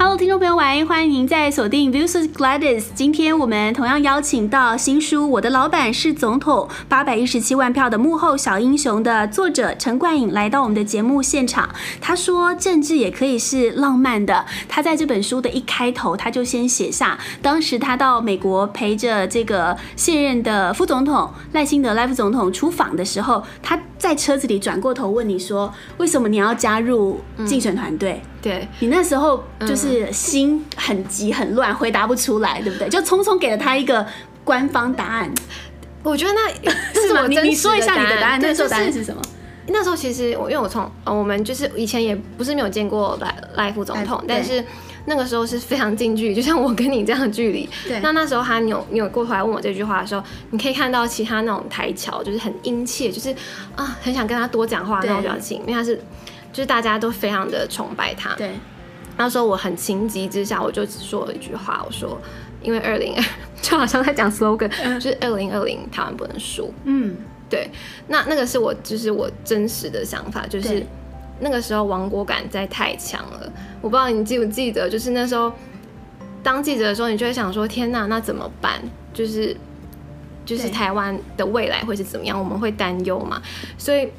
Hello，听众朋友，晚安，欢迎您在锁定 Views Gladys。今天我们同样邀请到新书《我的老板是总统》八百一十七万票的幕后小英雄的作者陈冠颖来到我们的节目现场。他说，政治也可以是浪漫的。他在这本书的一开头，他就先写下，当时他到美国陪着这个现任的副总统赖清德赖副总统出访的时候，他在车子里转过头问你说：“为什么你要加入竞选团队？”对，你那时候就是心很急很乱，回答不出来，对不对？就匆匆给了他一个官方答案。我觉得那 是什么？你你说一下你的答案。那时候答案是什么？那时候其实我因为我从我们就是以前也不是没有见过赖赖副总统，但是那个时候是非常近距离，就像我跟你这样的距离。对。那那时候他扭扭过头来问我这句话的时候，你可以看到其他那种台侨就是很殷切，就是啊很想跟他多讲话那种表情，因为他是。就是大家都非常的崇拜他。对，那时候我很情急之下，我就只说了一句话，我说：“因为二零二，就好像在讲 slogan，、嗯、就是二零二零台湾不能输。”嗯，对。那那个是我就是我真实的想法，就是那个时候亡国感在太强了。我不知道你记不记得，就是那时候当记者的时候，你就会想说：“天哪，那怎么办？”就是就是台湾的未来会是怎么样？我们会担忧嘛？所以。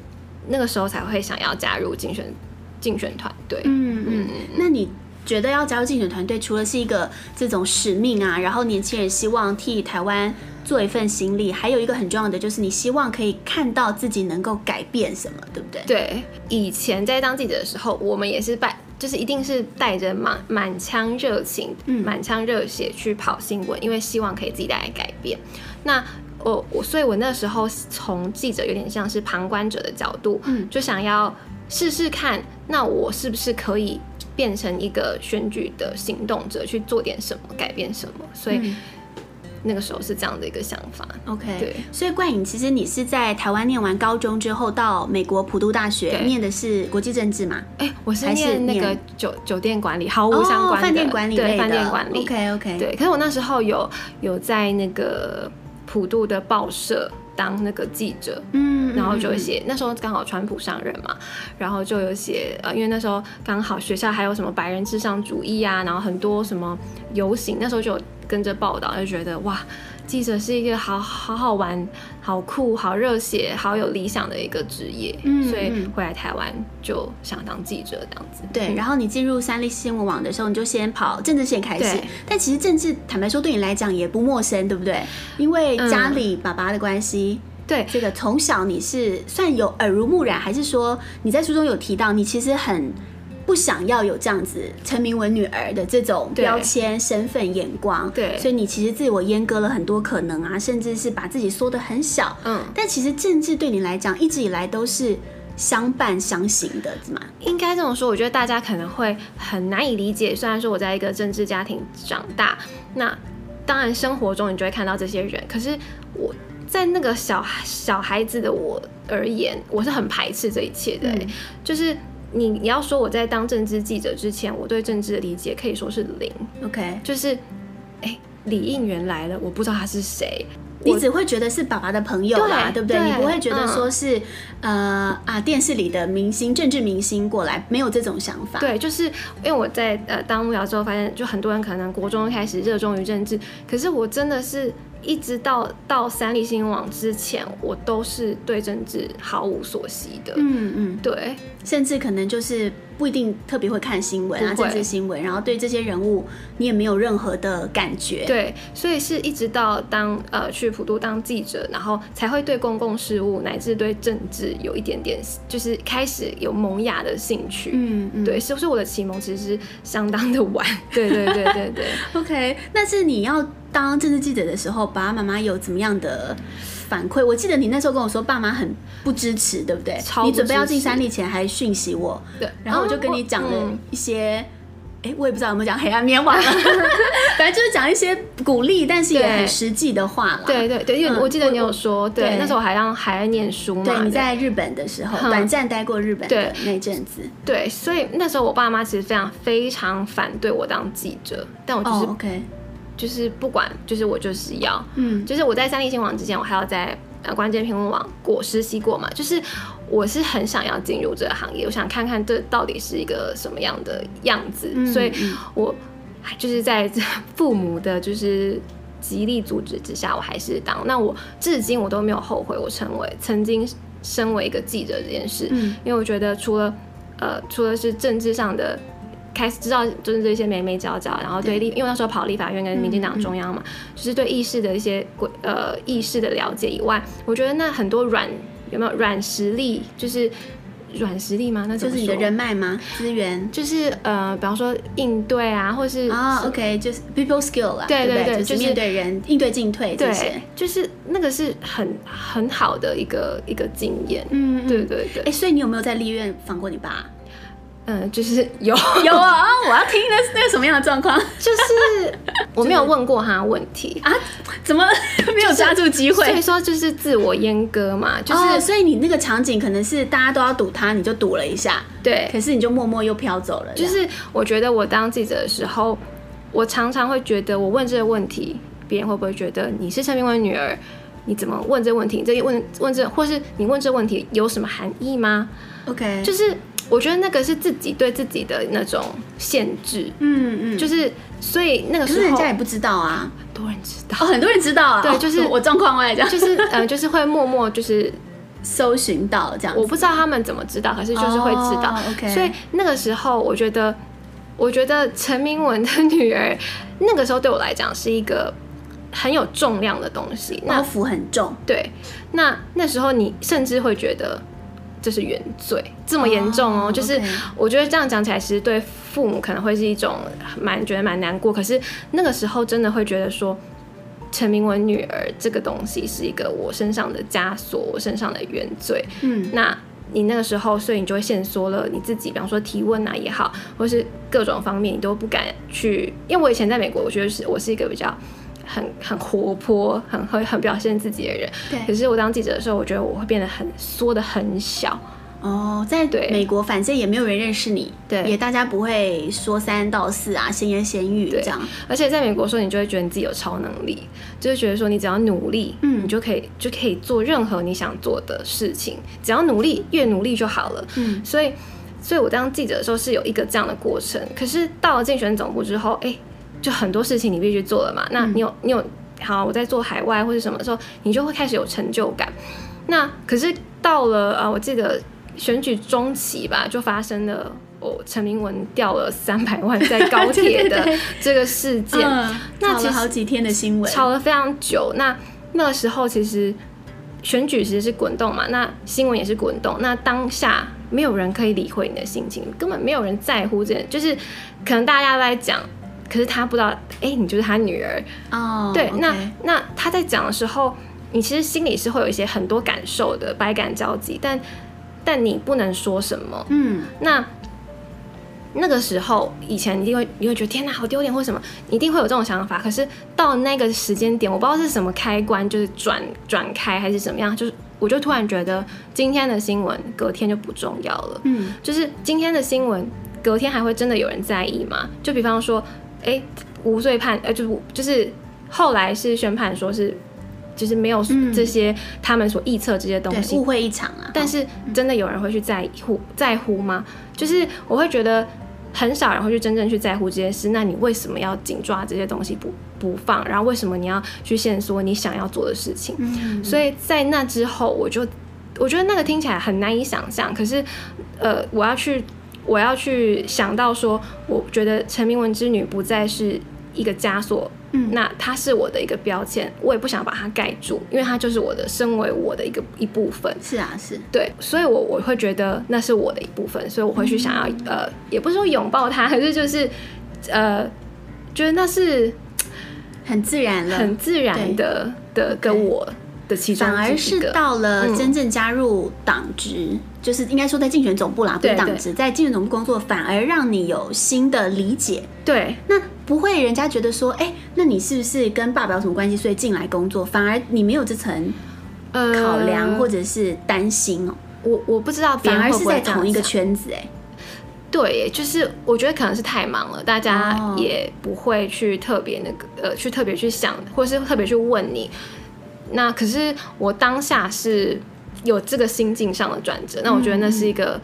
那个时候才会想要加入竞选竞选团队。嗯嗯，那你觉得要加入竞选团队，除了是一个这种使命啊，然后年轻人希望替台湾做一份心力，还有一个很重要的就是你希望可以看到自己能够改变什么，对不对？对，以前在当记者的时候，我们也是带，就是一定是带着满满腔热情、满腔热血去跑新闻，因为希望可以自己带来改变。那我我，所以我那时候从记者有点像是旁观者的角度，嗯，就想要试试看，那我是不是可以变成一个选举的行动者，去做点什么，改变什么？所以那个时候是这样的一个想法。OK，对。所以冠颖，其实你是在台湾念完高中之后，到美国普渡大学念的是国际政治嘛？哎、欸，我是念那个酒酒店管理，毫无相关的，饭店管理，对，饭店管理。OK OK，对。可是我那时候有有在那个。普渡的报社当那个记者，嗯，然后就写，那时候刚好川普上任嘛，然后就有写，呃，因为那时候刚好学校还有什么白人至上主义啊，然后很多什么游行，那时候就有跟着报道，就觉得哇。记者是一个好好好玩、好酷、好热血、好有理想的一个职业，嗯，所以回来台湾就想当记者这样子。对，然后你进入三立新闻网的时候，你就先跑政治线开始。但其实政治，坦白说，对你来讲也不陌生，对不对？因为家里爸爸的关系。对，这个从小你是算有耳濡目染，还是说你在书中有提到，你其实很。不想要有这样子陈明文女儿的这种标签、身份、眼光，对，所以你其实自我阉割了很多可能啊，甚至是把自己缩得很小。嗯，但其实政治对你来讲，一直以来都是相伴相行的，是吗？应该这么说，我觉得大家可能会很难以理解。虽然说我在一个政治家庭长大，那当然生活中你就会看到这些人，可是我在那个小小孩子的我而言，我是很排斥这一切的，嗯，就是。你你要说我在当政治记者之前，我对政治的理解可以说是零。OK，就是，哎、欸，李应元来了，我不知道他是谁，你只会觉得是爸爸的朋友啦，对，对不对，对？你不会觉得说是，嗯、呃啊电视里的明星、政治明星过来，没有这种想法。对，就是因为我在呃当幕僚之后，发现就很多人可能国中开始热衷于政治，可是我真的是。一直到到三立新闻网之前，我都是对政治毫无所悉的。嗯嗯，对，甚至可能就是不一定特别会看新闻啊，政治新闻，然后对这些人物你也没有任何的感觉。对，所以是一直到当呃去普渡当记者，然后才会对公共事务乃至对政治有一点点，就是开始有萌芽的兴趣。嗯嗯，对，所以我的启蒙其实是相当的晚。对对对对对。OK，那是你要。当政治记者的时候，爸爸妈妈有怎么样的反馈？我记得你那时候跟我说，爸妈很不支持，对不对？不你准备要进山立前还讯息我，对，然后我就跟你讲了一些，哎、嗯，我也不知道有没有讲黑暗面，忘了，反正就是讲一些鼓励，但是也很实际的话啦。对对对，因为我记得你有说，嗯、对，对，那时候我还让还在念书嘛。对，你在日本的时候，嗯、短暂待过日本的那阵子对。对，所以那时候我爸妈其实非常非常反对我当记者，但我就是 OK。就是不管，就是我就是要，嗯，就是我在三立新闻网之前，我还要在呃关键评论网过实习过嘛。就是我是很想要进入这个行业，我想看看这到底是一个什么样的样子，嗯、所以我就是在 父母的，就是极力阻止之下，我还是当。那我至今我都没有后悔，我成为曾经身为一个记者这件事，嗯、因为我觉得除了呃，除了是政治上的。开始知道就是这些眉眉角角，然后对立，因为那时候跑立法院跟民进党中央嘛，就是对意识的一些呃意识的了解以外，我觉得那很多软有没有软实力，就是软实力吗？那就是你的人脉吗？资源就是呃，比方说应对啊，或是啊、oh,，OK，就是 people skill 啦，对对对，就是面对人、就是、应对进退这些，对，就是那个是很很好的一个一个经验，嗯，对对对。哎、欸，所以你有没有在立院访过你爸？嗯，就是有 有啊，我要听的是那个什么样的状况？就是我没有问过他问题啊，怎么没有抓住机会？所以说就是自我阉割嘛，就是、哦、所以你那个场景可能是大家都要堵他，你就堵了一下，对，可是你就默默又飘走了。就是我觉得我当记者的时候，我常常会觉得我问这个问题，别人会不会觉得你是陈明文女儿？你怎么问这个问题？这问问这，或是你问这个问题有什么含义吗？OK，就是。我觉得那个是自己对自己的那种限制，嗯嗯，就是所以那个时候人家也不知道啊，很多人知道。哦，很多人知道啊，对，就是我状况外这样，就是嗯，就是会默默就是搜寻到这样，我不知道他们怎么知道，可是就是会知道，OK。所以那个时候，我觉得，我觉得陈明文的女儿，那个时候对我来讲是一个很有重量的东西，包袱很重，对。那那时候你甚至会觉得。这是原罪，这么严重哦！Oh, 就是我觉得这样讲起来，其实对父母可能会是一种蛮觉得蛮难过。可是那个时候真的会觉得说，陈明文女儿这个东西是一个我身上的枷锁，我身上的原罪。嗯，那你那个时候，所以你就会限缩了你自己，比方说提问啊也好，或是各种方面，你都不敢去。因为我以前在美国，我觉得是我是一个比较。很很活泼，很会很表现自己的人。对。可是我当记者的时候，我觉得我会变得很缩的很小。哦，在美国，反正也没有人认识你，对，也大家不会说三道四啊，闲言闲语这样。而且在美国说，你就会觉得你自己有超能力，就是觉得说你只要努力，嗯，你就可以就可以做任何你想做的事情，只要努力，越努力就好了。嗯。所以，所以我当记者的时候是有一个这样的过程。可是到了竞选总部之后，哎。就很多事情你必须做了嘛，那你有你有好，我在做海外或者什么时候，你就会开始有成就感。那可是到了啊，我记得选举中期吧，就发生了哦，陈明文掉了 三百万在高铁的 这个事件，那吵了好几天的新闻，吵了非常久。那那个时候其实选举其实是滚动嘛，那新闻也是滚动。那当下没有人可以理会你的心情，根本没有人在乎这，就是可能大家都在讲。可是他不知道，哎、欸，你就是他女儿哦。Oh, 对.那那他在讲的时候，你其实心里是会有一些很多感受的，百感交集。但但你不能说什么。嗯。那那个时候，以前你一定会你会觉得天哪，好丢脸，或什么，你一定会有这种想法。可是到那个时间点，我不知道是什么开关，就是转转开还是怎么样，就是我就突然觉得今天的新闻隔天就不重要了。嗯。就是今天的新闻隔天还会真的有人在意吗？就比方说。哎、欸，无罪判，呃，就是就是后来是宣判说是，就是没有这些他们所臆测这些东西，误会一场啊。但是真的有人会去在乎在乎吗？就是我会觉得很少人会去真正去在乎这件事。那你为什么要紧抓这些东西不不放？然后为什么你要去限缩你想要做的事情？嗯、所以在那之后，我就我觉得那个听起来很难以想象。可是，呃，我要去。我要去想到说，我觉得陈明文之女不再是一个枷锁，嗯，那她是我的一个标签，我也不想把它盖住，因为她就是我的，身为我的一个一部分。是啊，是。对，所以我我会觉得那是我的一部分，所以我会去想要，嗯、呃，也不是说拥抱她，可是就是，呃，觉得那是很自然了，很自然的的跟我。反而是到了真正加入党职，嗯、就是应该说在竞选总部啦，不是党职，在竞选总部工作，反而让你有新的理解。对，那不会人家觉得说，哎、欸，那你是不是跟爸爸有什么关系，所以进来工作？反而你没有这层考量或者是担心哦、喔。我我不知道，反而是在同一个圈子、欸。哎，对，就是我觉得可能是太忙了，大家也不会去特别那个呃，去特别去想，或是特别去问你。那可是我当下是有这个心境上的转折，那我觉得那是一个、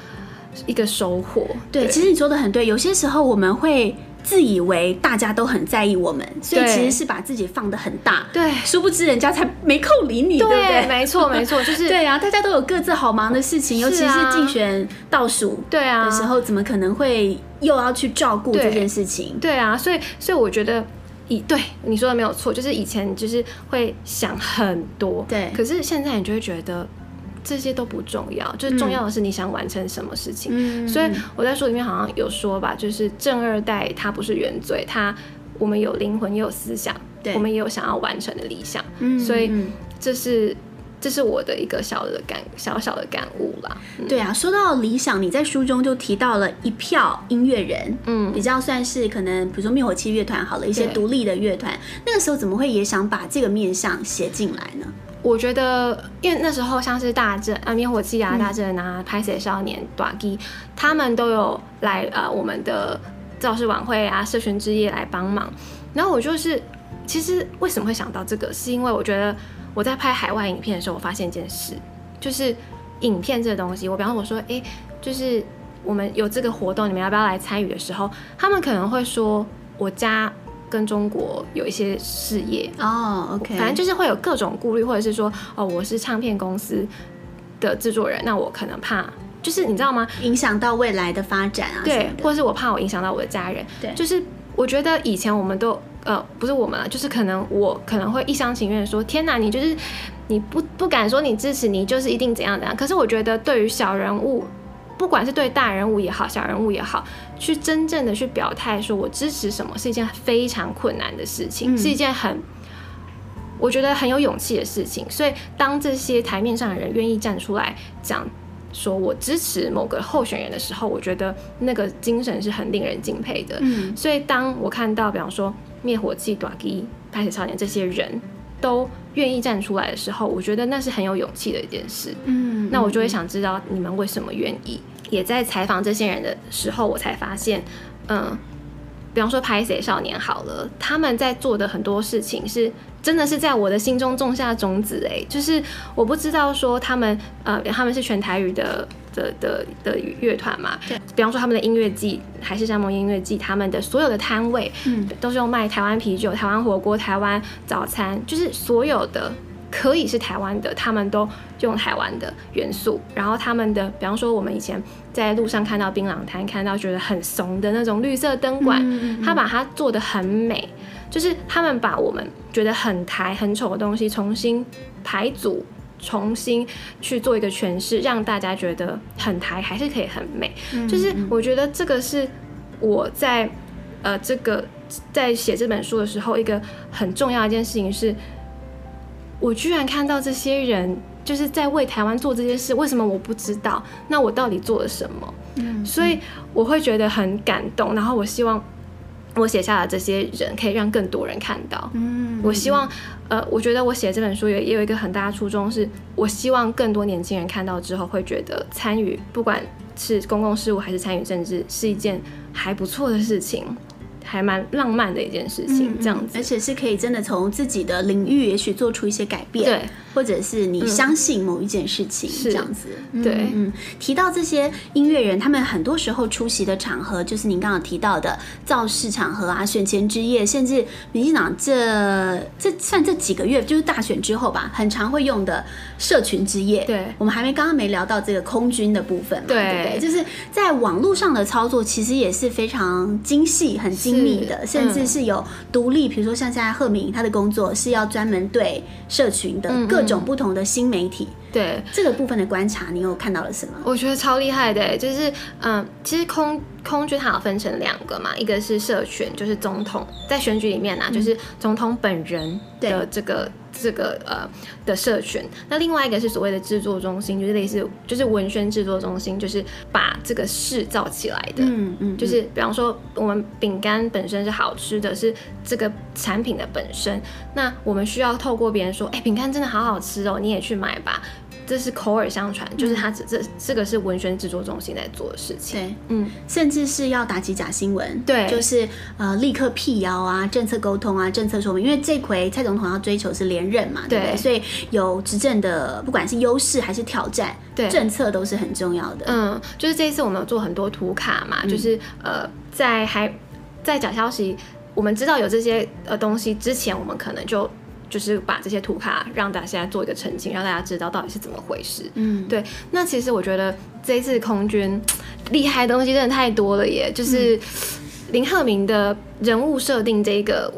嗯、一个收获。对，对，其实你说的很对，有些时候我们会。自以为大家都很在意我们，所以其实是把自己放得很大。对，殊不知人家才没空理你，对，对不对？没错，没错，就是 对啊，大家都有各自好忙的事情，啊、尤其是竞选倒数对啊的时候，怎么可能会又要去照顾这件事情？对，对啊，所以所以我觉得以对你说的没有错，就是以前就是会想很多，对，可是现在你就会觉得。这些都不重要，就是重要的是你想完成什么事情。嗯、所以我在书里面好像有说吧，就是正二代他不是原罪，他我们有灵魂也有思想，对，我们也有想要完成的理想。嗯、所以这是这是我的一个小的感小小的感悟啦。嗯、对啊，说到理想，你在书中就提到了一票音乐人，嗯，比较算是可能比如说灭火器乐团好了，一些独立的乐团，那个时候怎么会也想把这个面向写进来呢？我觉得，因为那时候像是大正啊、灭火器啊、大正啊、拍谢少年、大支，他们都有来呃我们的造势晚会啊、社群之夜来帮忙。然后我就是，其实为什么会想到这个，是因为我觉得我在拍海外影片的时候，我发现一件事，就是影片这个东西，我比方说我说，哎，就是我们有这个活动，你们要不要来参与的时候，他们可能会说我家。跟中国有一些事业。哦、oh，OK，反正就是会有各种顾虑，或者是说，哦，我是唱片公司的制作人，那我可能怕，就是你知道吗？影响到未来的发展啊，对，或者是我怕我影响到我的家人，对，就是我觉得以前我们都，呃，不是我们啊，就是可能我可能会一厢情愿说，天哪，你就是你不不敢说你支持，你就是一定怎样怎样，可是我觉得对于小人物。不管是对大人物也好，小人物也好，去真正的去表态，说我支持什么，是一件非常困难的事情，嗯、是一件很，我觉得很有勇气的事情。所以，当这些台面上的人愿意站出来讲，说我支持某个候选人的时候，我觉得那个精神是很令人敬佩的。嗯，所以当我看到，比方说灭火器、短笛、拍谢少年这些人都愿意站出来的时候，我觉得那是很有勇气的一件事。嗯，那我就会想知道你们为什么愿意。也在采访这些人的时候，我才发现，嗯，比方说拍谁少年好了，他们在做的很多事情是真的是在我的心中种下种子哎，就是我不知道说他们呃他们是全台语的的的的乐团嘛，对，比方说他们的音乐季还是山盟音乐季，他们的所有的摊位，嗯，都是用卖台湾啤酒、台湾火锅、台湾早餐，就是所有的。可以是台湾的，他们都用台湾的元素。然后他们的，比方说我们以前在路上看到槟榔摊，看到觉得很怂的那种绿色灯管，嗯嗯嗯，他把它做的很美，就是他们把我们觉得很台很丑的东西重新排组，重新去做一个诠释，让大家觉得很台还是可以很美。就是我觉得这个是我在呃这个在写这本书的时候一个很重要的一件事情是。我居然看到这些人就是在为台湾做这件事，为什么我不知道？那我到底做了什么？嗯，所以我会觉得很感动。然后我希望我写下的这些人可以让更多人看到。嗯，我希望，呃，我觉得我写这本书也也有一个很大的初衷，是我希望更多年轻人看到之后会觉得参与，不管是公共事务还是参与政治，是一件还不错的事情。还蛮浪漫的一件事情，这样子，而且是可以真的从自己的领域，也许做出一些改变，对，或者是你相信某一件事情，这样子，对，嗯，提到这些音乐人，他们很多时候出席的场合，就是您刚刚提到的造势场合啊，选前之夜，甚至民进党这这算这几个月，就是大选之后吧，很常会用的社群之夜，对，我们还没刚刚没聊到这个空军的部分嘛，对，对不对？就是在网络上的操作，其实也是非常精细、很精密。的，甚至是有独立，比如说像现在赫敏，他的工作是要专门对社群的各种不同的新媒体。对这个部分的观察，你有看到了什么？我觉得超厉害的，就是嗯，其实空空军它有分成两个嘛，一个是社群，就是总统在选举里面呢、啊，就是总统本人的这个。这个呃的社群，那另外一个是所谓的制作中心，就是类似就是文宣制作中心，就是把这个事造起来的。嗯嗯，就是比方说我们饼干本身是好吃的，是这个产品的本身，那我们需要透过别人说，哎，饼干真的好好吃哦，你也去买吧。这是口耳相传，嗯、就是他这这这个是文宣制作中心在做的事情。对，嗯，甚至是要打击假新闻，对，就是呃立刻辟谣啊，政策沟通啊，政策说明，因为这回蔡总统要追求是连任嘛，对不对？对，所以有执政的，不管是优势还是挑战，对，政策都是很重要的。嗯，就是这一次我们有做很多图卡嘛，嗯、就是呃在还在假消息，我们知道有这些呃东西之前，我们可能就。就是把这些图卡让大家做一个澄清，让大家知道到底是怎么回事。嗯，对。那其实我觉得这一次空军 厉害的东西真的太多了耶！就是林鹤鸣的人物设定这个。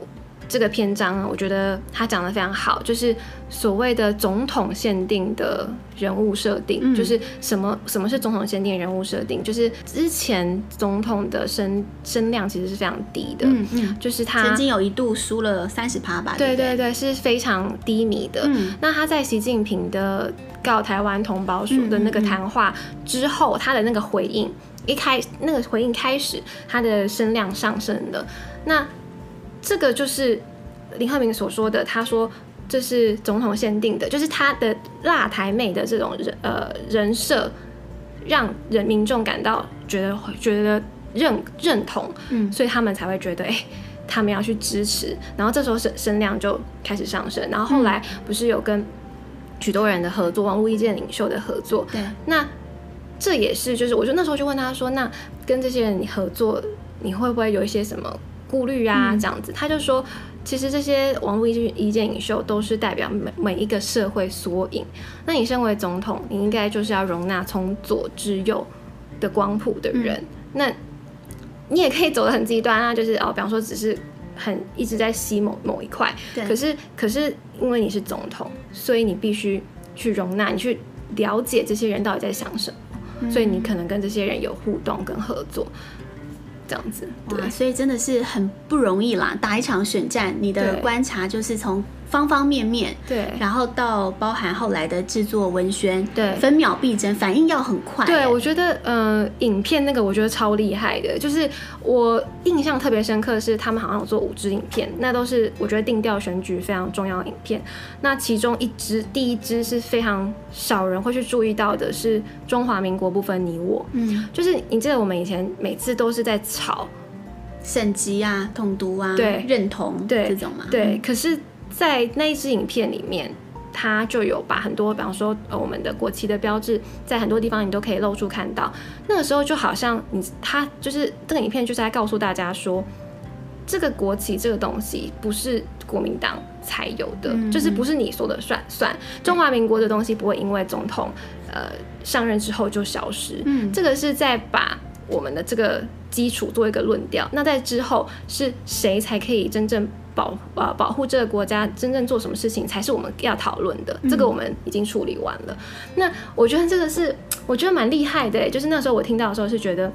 这个篇章，我觉得他讲的非常好，就是所谓的总统限定的人物设定，嗯、就是什么什么是总统限定人物设定？就是之前总统的声声量其实是非常低的，嗯嗯，就是他曾经有一度输了三十趴吧，对对对，是非常低迷的。嗯、那他在习近平的告台湾同胞书的那个谈话之后，他的那个回应一开，那个回应开始，他的声量上升了。那这个就是林鹤明所说的，他说这是总统限定的，就是他的辣台妹的这种人呃人设，让人民众感到觉得觉得认认同，嗯，所以他们才会觉得哎、欸，他们要去支持，然后这时候声声量就开始上升，然后后来不是有跟许多人的合作，网络意见领袖的合作，对，那这也是就是我就那时候就问他说，那跟这些人你合作，你会不会有一些什么？顾虑啊，这样子，他就说，其实这些网络意见意见领袖都是代表每每一个社会缩影。那你身为总统，你应该就是要容纳从左至右的光谱的人。嗯、那你也可以走得很极端啊，就是哦，比方说只是很一直在吸某某一块。对。可是可是因为你是总统，所以你必须去容纳，你去了解这些人到底在想什么，嗯、所以你可能跟这些人有互动跟合作。这样子，对，所以真的是很不容易啦。打一场选战，你的观察就是从。方方面面，对，然后到包含后来的制作文宣，对，分秒必争，反应要很快。对，我觉得，呃，影片那个我觉得超厉害的，就是我印象特别深刻的是他们好像有做五支影片，那都是我觉得定调选举非常重要的影片。那其中一支，第一支是非常少人会去注意到的，是中华民国不分你我。嗯，就是你记得我们以前每次都是在吵省级啊、统独啊、对认同对这种嘛，对，嗯、可是。在那一支影片里面，他就有把很多，比方说，呃，我们的国旗的标志，在很多地方你都可以露出看到。那个时候就好像你，他就是这个影片就是在告诉大家说，这个国旗这个东西不是国民党才有的，嗯、就是不是你说的算算。中华民国的东西不会因为总统呃上任之后就消失。嗯，这个是在把我们的这个基础做一个论调。那在之后是谁才可以真正？保呃保护这个国家，真正做什么事情才是我们要讨论的。嗯、这个我们已经处理完了。那我觉得这个是我觉得蛮厉害的，就是那时候我听到的时候是觉得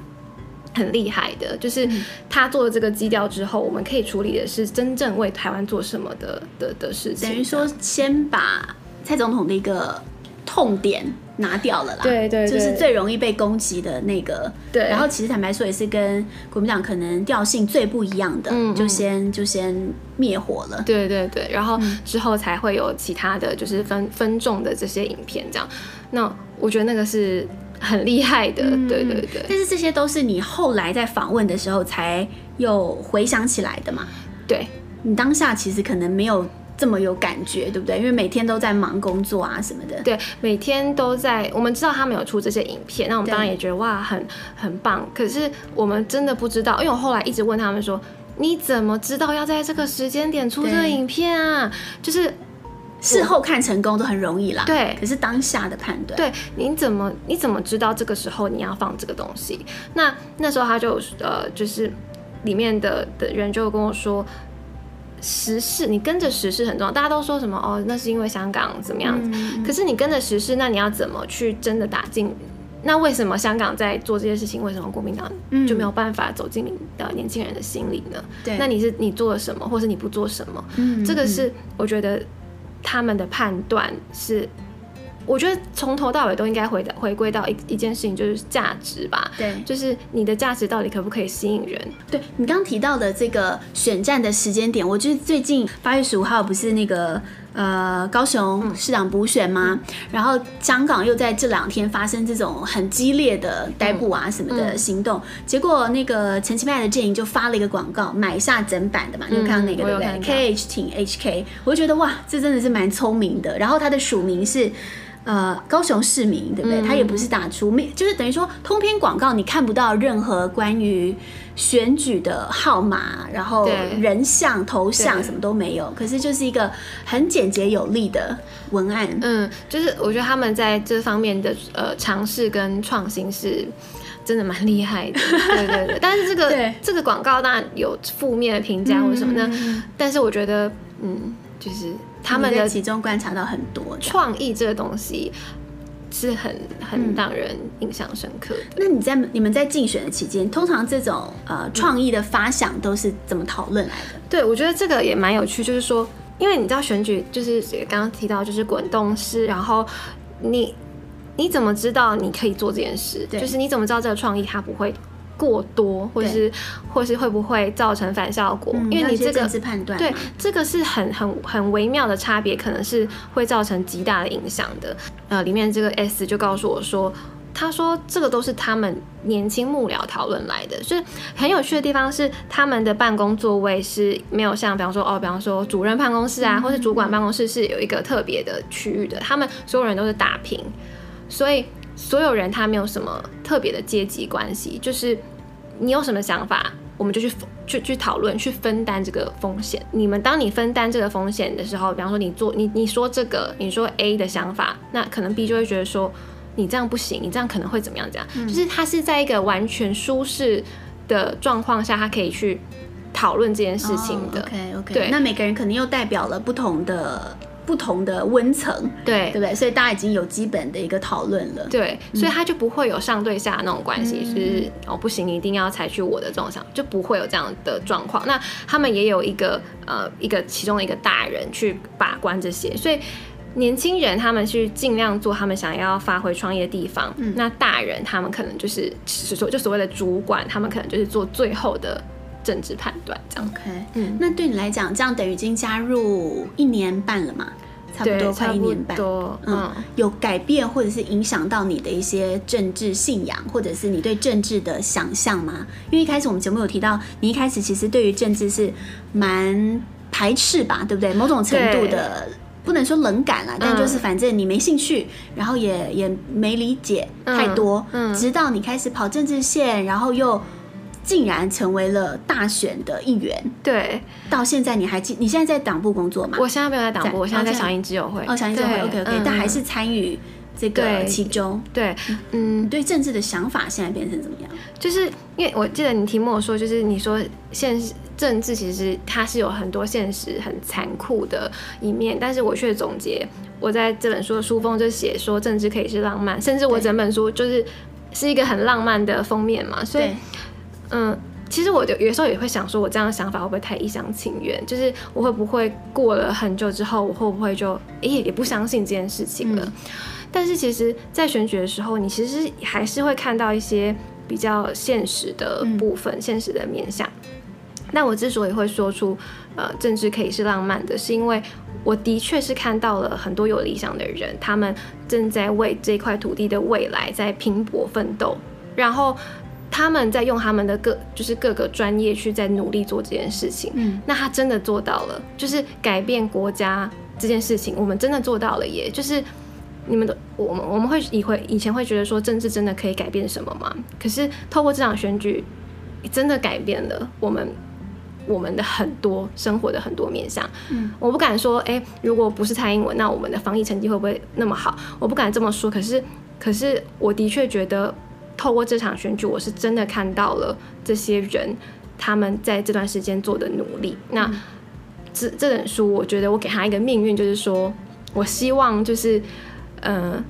很厉害的。就是他做了这个基调之后，我们可以处理的是真正为台湾做什么的的的事情。等于说，先把蔡总统的一个痛点拿掉了啦，对，对对，就是最容易被攻击的那个。对，然后其实坦白说，也是跟国民党可能调性最不一样的，就先就先灭火了。对对对，然后之后才会有其他的就是分分众的这些影片这样。那我觉得那个是很厉害的，嗯、对对对。但是这些都是你后来在访问的时候才又回想起来的嘛？对，你当下其实可能没有。这么有感觉，对不对？因为每天都在忙工作啊什么的。对，每天都在。我们知道他们有出这些影片，那我们当然也觉得哇，很很棒。可是我们真的不知道，因为我后来一直问他们说：“你怎么知道要在这个时间点出这个影片啊？”就是事后看成功都很容易啦。对，可是当下的判断，对，你怎么你怎么知道这个时候你要放这个东西？那那时候他就呃，就是里面的的人就跟我说。时事，你跟着时事很重要。大家都说什么哦？那是因为香港怎么样子？嗯、可是你跟着时事，那你要怎么去真的打进？那为什么香港在做这些事情？为什么国民党就没有办法走进你的年轻人的心里呢？对，那你是你做了什么，或是你不做什么？嗯，这个是我觉得他们的判断是。我觉得从头到尾都应该回到回归到一一件事情，就是价值吧。对，就是你的价值到底可不可以吸引人？对，你刚刚提到的这个选战的时间点，我觉得最近八月十五号不是那个呃高雄市长补选吗？嗯、然后香港又在这两天发生这种很激烈的逮捕啊什么的行动，嗯嗯、结果那个陈其迈的阵营就发了一个广告，买下整版的嘛，你有看到那个对不对？K H 挺 H K，我就觉得哇，这真的是蛮聪明的。然后他的署名是。呃，高雄市民对不对？他也不是打出，没就是等于说通篇广告你看不到任何关于选举的号码，然后人像、头像什么都没有。可是就是一个很简洁有力的文案。嗯，就是我觉得他们在这方面的呃尝试跟创新是真的蛮厉害的。对对对。但是这个这个广告当然有负面的评价或什么的，嗯、但是我觉得嗯，就是。他们的其中观察到很多创意，这个东西是很很让人印象深刻的。嗯、那你在你们在竞选的期间，通常这种呃创意的发想都是怎么讨论来的？对，我觉得这个也蛮有趣，就是说，因为你知道选举就是刚刚提到就是滚动式，然后你你怎么知道你可以做这件事？对就是你怎么知道这个创意它不会？过多，或是对或是会不会造成反效果？嗯、因为你这个判断，对这个是很很很微妙的差别，可能是会造成极大的影响的。呃，里面这个 S 就告诉我说，他说这个都是他们年轻幕僚讨论来的。所以很有趣的地方是，他们的办公座位是没有像比方说哦，比方说主任办公室啊，嗯、或是主管办公室是有一个特别的区域的。他们所有人都是打平，所以。所有人他没有什么特别的阶级关系，就是你有什么想法，我们就去去去讨论，去分担这个风险。你们当你分担这个风险的时候，比方说你做你你说这个，你说 A 的想法，那可能 B 就会觉得说你这样不行，你这样可能会怎么样？这样、嗯、就是他是在一个完全舒适的状况下，他可以去讨论这件事情的。Oh, OK OK，对，那每个人肯定又代表了不同的。不同的温层，对对不对？所以大家已经有基本的一个讨论了，对，所以他就不会有上对下那种关系，嗯、是哦，不行，你一定要采取我的这种想，就不会有这样的状况。那他们也有一个呃一个其中的一个大人去把关这些，所以年轻人他们去尽量做他们想要发挥创意的地方，嗯、那大人他们可能就是所就所谓的主管，他们可能就是做最后的。政治判断这样，OK，嗯，那对你来讲，这样等于已经加入一年半了嘛？差不多快一年半，多嗯，有改变或者是影响到你的一些政治信仰，或者是你对政治的想象吗？因为一开始我们节目有提到，你一开始其实对于政治是蛮排斥吧，对不对？某种程度的不能说冷感啦，但就是反正你没兴趣，然后也也没理解太多，嗯，嗯直到你开始跑政治线，然后又。竟然成为了大选的一员。对，到现在你还记？你现在在党部工作吗？我现在没有在党部，我现在在响应之友会。哦，响应之友会，OK OK，但还是参与这个其中。对，嗯，对政治的想法现在变成怎么样？就是因为我记得你题目说，就是你说现实政治其实它是有很多现实很残酷的一面，但是我却总结我在这本书的书封就写说政治可以是浪漫，甚至我整本书就是是一个很浪漫的封面嘛，所以。嗯，其实我就有时候也会想说，我这样的想法会不会太一厢情愿？就是我会不会过了很久之后，我会不会就诶、欸、也不相信这件事情了？嗯、但是其实，在选举的时候，你其实还是会看到一些比较现实的部分，嗯、现实的面向。那我之所以会说出呃，政治可以是浪漫的，是因为我的确是看到了很多有理想的人，他们正在为这块土地的未来在拼搏奋斗，然后。他们在用他们的各就是各个专业去在努力做这件事情，嗯，那他真的做到了，就是改变国家这件事情，我们真的做到了耶，就是你们的我们我们会以会以前会觉得说政治真的可以改变什么吗？可是透过这场选举，真的改变了我们我们的很多生活的很多面向，嗯，我不敢说，哎，如果不是蔡英文，那我们的防疫成绩会不会那么好？我不敢这么说，可是可是我的确觉得。透过这场选举，我是真的看到了这些人他们在这段时间做的努力。那这这本书，我觉得我给他一个命运，就是说我希望就是，呃，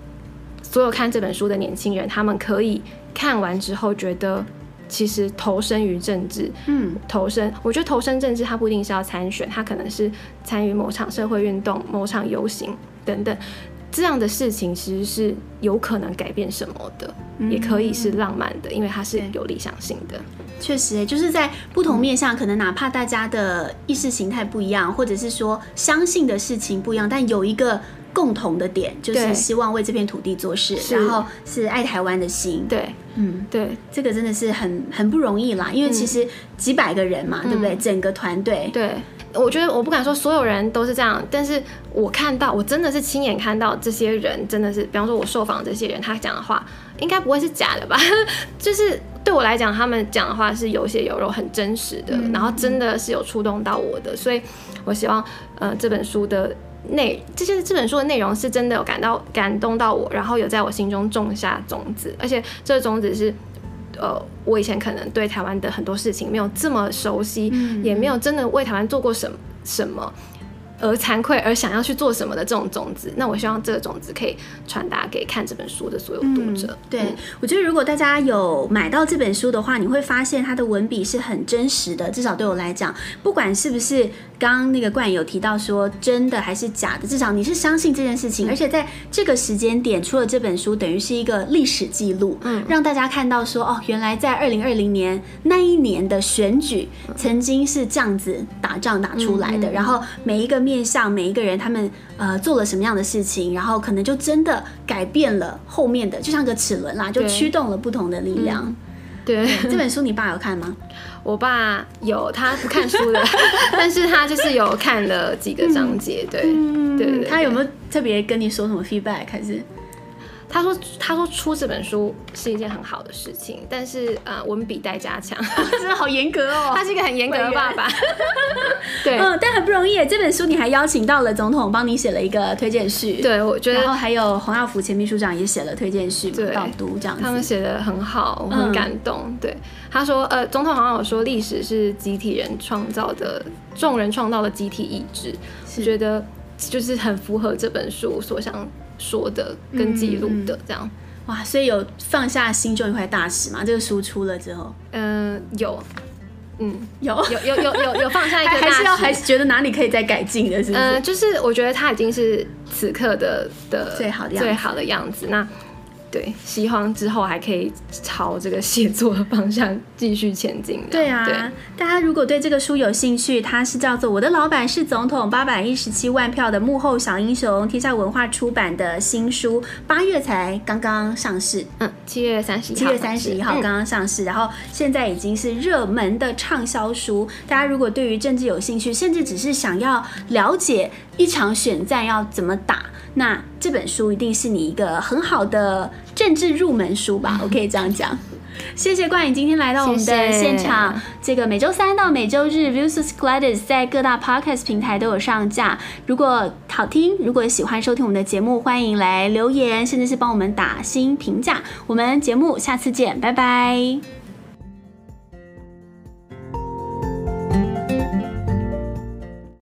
所有看这本书的年轻人，他们可以看完之后觉得，其实投身于政治，嗯，投身，我觉得投身政治，他不一定是要参选，他可能是参与某场社会运动、某场游行等等。这样的事情其实是有可能改变什么的，嗯、也可以是浪漫的，因为它是有理想性的。确实，就是在不同面向，可能哪怕大家的意识形态不一样，或者是说相信的事情不一样，但有一个共同的点，就是希望为这片土地做事，然后是爱台湾的心。对，嗯，对，这个真的是很很不容易啦，因为其实几百个人嘛，嗯、对不对？整个团队，对。我觉得我不敢说所有人都是这样，但是我看到，我真的是亲眼看到这些人，真的是，比方说我受访这些人，他讲的话应该不会是假的吧？就是对我来讲，他们讲的话是有血有肉，很真实的，然后真的是有触动到我的，所以我希望，呃，这本书的内这些这本书的内容是真的有感到感动到我，然后有在我心中种下种子，而且这个种子是。呃，我以前可能对台湾的很多事情没有这么熟悉，嗯、也没有真的为台湾做过什么什么。而惭愧，而想要去做什么的这种种子，那我希望这个种子可以传达给看这本书的所有读者。嗯、对、嗯、我觉得，如果大家有买到这本书的话，你会发现它的文笔是很真实的。至少对我来讲，不管是不是刚刚那个冠有提到说真的还是假的，至少你是相信这件事情。嗯、而且在这个时间点出了这本书，等于是一个历史记录，嗯，让大家看到说哦，原来在二零二零年那一年的选举曾经是这样子打仗打出来的，嗯、然后每一个。面向每一个人，他们呃做了什么样的事情，然后可能就真的改变了后面的，就像个齿轮啦，就驱动了不同的力量。嗯、对，对，这本书你爸有看吗？我爸有，他不看书的，但是他就是有看了几个章节。对，嗯、对，对，对，他有没有特别跟你说什么 feedback？还是？他说：“他说出这本书是一件很好的事情，但是呃，文笔待加强，真的好严格哦。他是一个很严格的爸爸，对，嗯，但很不容易。这本书你还邀请到了总统帮你写了一个推荐序，对，我觉得，然后还有洪耀福前秘书长也写了推荐序，对，导读这样子，他们写的很好，我很感动。嗯、对，他说，呃，总统好像有说，历史是集体人创造的，众人创造的集体意志，是觉得就是很符合这本书所想。”说的跟记录的这样，哇，所以有放下心中一块大石嘛？这个书出了之后，嗯，有，嗯，有，有，有，有，有，有放下一个大石，还是要还是觉得哪里可以再改进的，是不是？嗯，就是我觉得它已经是此刻的的最好的最好的样子。那。对，希望之后还可以朝这个写作的方向继续前进。对啊，对大家如果对这个书有兴趣，它是叫做《我的老板是总统》，八百一十七万票的幕后小英雄，天下文化出版的新书，八月才刚刚上市。嗯，七月三十一号，七月三十一号刚刚上市，嗯、然后现在已经是热门的畅销书。大家如果对于政治有兴趣，甚至只是想要了解一场选战要怎么打，那这本书一定是你一个很好的。政治入门书吧，我可以这样讲。谢谢冠颖今天来到我们的现场。谢谢这个每周三到每周日，Vox Claris 在各大 Podcast 平台都有上架。如果好听，如果喜欢收听我们的节目，欢迎来留言，甚至是帮我们打新评价。我们节目下次见，拜拜。